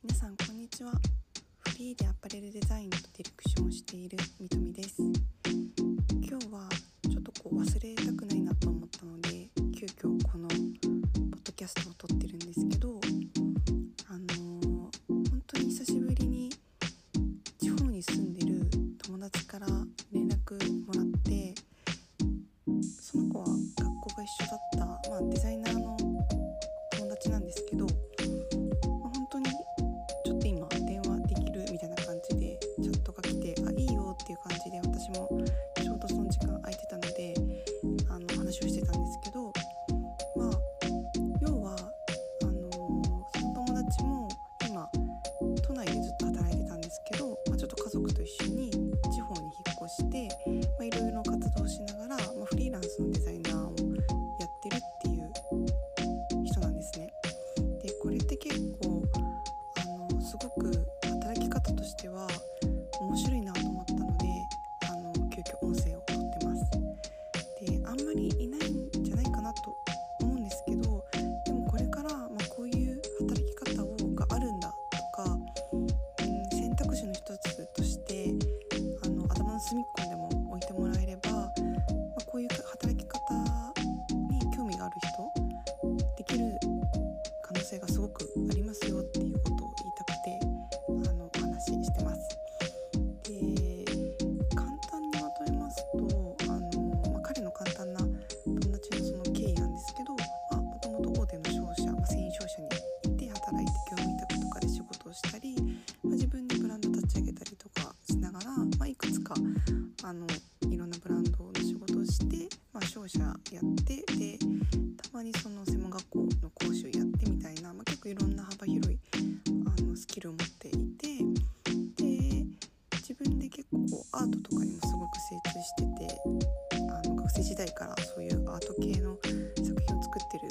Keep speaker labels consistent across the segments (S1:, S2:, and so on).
S1: 皆さんこんにちは。フリーでアパレルデザインとディレクションをしているみとみです。今日はちょっとこう忘れたくアートとかにもすごく精通しててあの学生時代からそういうアート系の作品を作ってる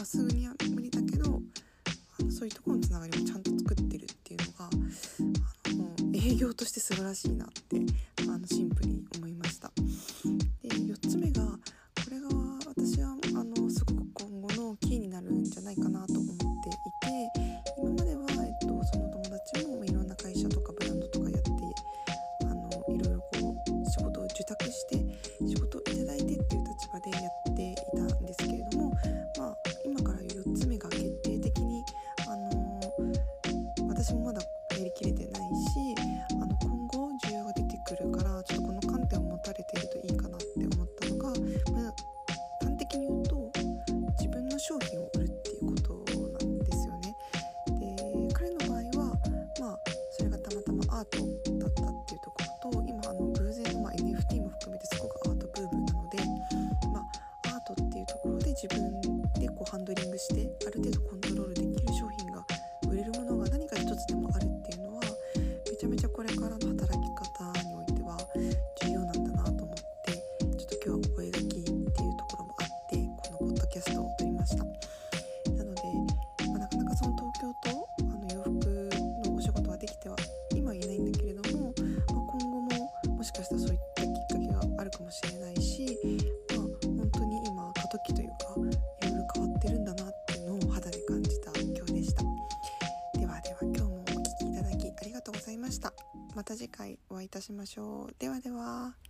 S1: まあ、今すぐには無理だけどあのそういうところのつながりもちゃんと作ってるっていうのがあの営業として素晴らしいなってあのシンプルに思いました。で4つ目がこれが私はあのすごく今後のキーになるんじゃないかなと思っていて今までは、えっと、その友達もいろんな会社とかブランドとかやってあのいろいろこう仕事を受託して仕事をいただいてっていう立場でやってもまだやりきれてないしあの今後需要が出てくるからちょっとこの観点を持たれているといいかなって思ったのが、まあ、端的に言うと自分の商品を売るっていうことなんですよね。で彼の場合は、まあ、それがたまたまアートだったっていうところと今あの偶然の、ま、NFT も含めてすごくアートブームなので、まあ、アートっていうところで自分でこうハンドリングしてある程度コンストをました。なので、まあ、なかなかその東京とあの洋服のお仕事はできては今言えないんだけれども、まあ、今後ももしかしたらそういったきっかけがあるかもしれないし、まあ、本当に今過渡期というかいろいろ変わってるんだなっていうのを肌で感じた今日でした。ではでは今日もお聴きいただきありがとうございました。また次回お会いいたしましょう。ではでは。